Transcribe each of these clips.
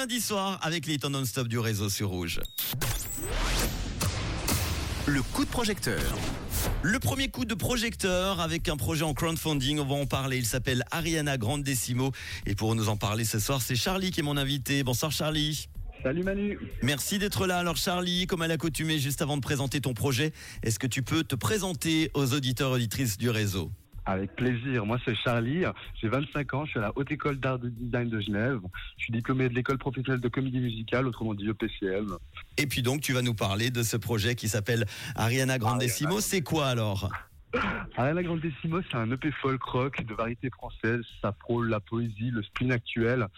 lundi soir avec les temps non-stop du réseau sur Rouge. Le coup de projecteur. Le premier coup de projecteur avec un projet en crowdfunding, on va en parler. Il s'appelle Ariana Grandissimo. Et pour nous en parler ce soir, c'est Charlie qui est mon invité. Bonsoir Charlie. Salut Manu. Merci d'être là. Alors Charlie, comme à l'accoutumée, juste avant de présenter ton projet, est-ce que tu peux te présenter aux auditeurs auditrices du réseau? Avec plaisir. Moi, c'est Charlie. J'ai 25 ans. Je suis à la Haute École d'Art de Design de Genève. Je suis diplômé de l'École professionnelle de comédie musicale, autrement dit EPCM. Et puis donc, tu vas nous parler de ce projet qui s'appelle Ariana Grandissimo. Ariana. C'est quoi alors? Ariana Grandissimo, c'est un EP folk rock de variété française. Ça frôle la poésie, le spleen actuel.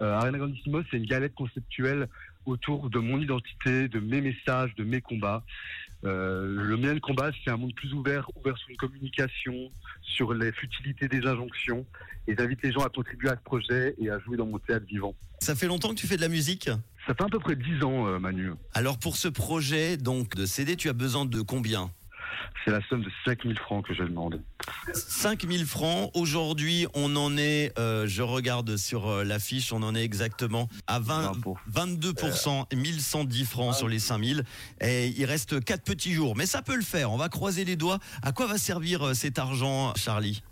Euh, Ariana Grandissimo, c'est une galette conceptuelle autour de mon identité, de mes messages, de mes combats. Euh, le mien de combat, c'est un monde plus ouvert, ouvert sur une communication, sur les futilités des injonctions. Et j'invite les gens à contribuer à ce projet et à jouer dans mon théâtre vivant. Ça fait longtemps que tu fais de la musique? Ça fait à peu près 10 ans, euh, Manu. Alors pour ce projet donc de CD, tu as besoin de combien? C'est la somme de 5000 francs que je demande. 5000 francs. Aujourd'hui, on en est, euh, je regarde sur euh, l'affiche, on en est exactement à 20, 22%, 1110 francs sur les 5000. Et il reste 4 petits jours. Mais ça peut le faire. On va croiser les doigts. À quoi va servir euh, cet argent, Charlie?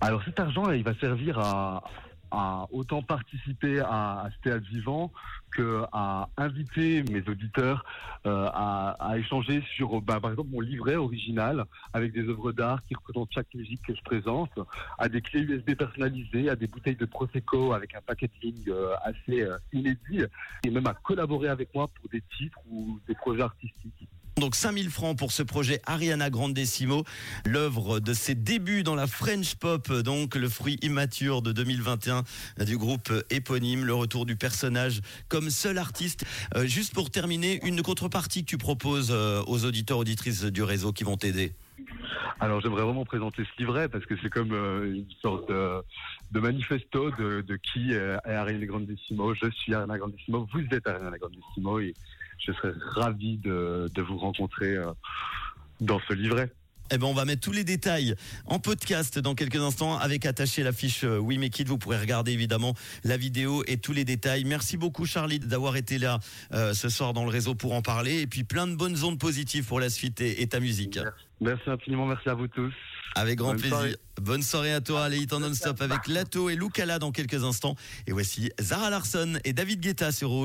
Alors cet argent, il va servir à, à autant participer à, à ce théâtre vivant que à inviter mes auditeurs euh, à, échanger sur, bah, par exemple, mon livret original avec des œuvres d'art qui représentent chaque musique que je présente, à des clés USB personnalisées, à des bouteilles de prosecco avec un packaging euh, assez euh, inédit, et même à collaborer avec moi pour des titres ou des projets artistiques. Donc 5000 francs pour ce projet Ariana Grandissimo, l'œuvre de ses débuts dans la French pop, donc le fruit immature de 2021 du groupe éponyme, le retour du personnage comme seul artiste. Euh, juste pour terminer, une contrepartie que tu proposes euh, aux auditeurs auditrices du réseau qui vont t'aider. Alors j'aimerais vraiment présenter ce livret parce que c'est comme euh, une sorte de, manifesto de, de qui est Ariana Grandissimo. Je suis Ariana Grandissimo, vous êtes Ariana Grandissimo et je serais ravi de, de vous rencontrer euh, dans ce livret. Eh ben, on va mettre tous les détails en podcast dans quelques instants avec attaché la fiche euh, We Make It. Vous pourrez regarder évidemment la vidéo et tous les détails. Merci beaucoup Charlie d'avoir été là euh, ce soir dans le réseau pour en parler et puis plein de bonnes ondes positives pour la suite et, et ta musique. Merci infiniment, merci à vous tous. Avec grand Bonne plaisir. soirée. Bonne soirée à toi, hits en non-stop avec Lato et Lucala dans quelques instants. Et voici Zara Larson et David Guetta sur Rouge.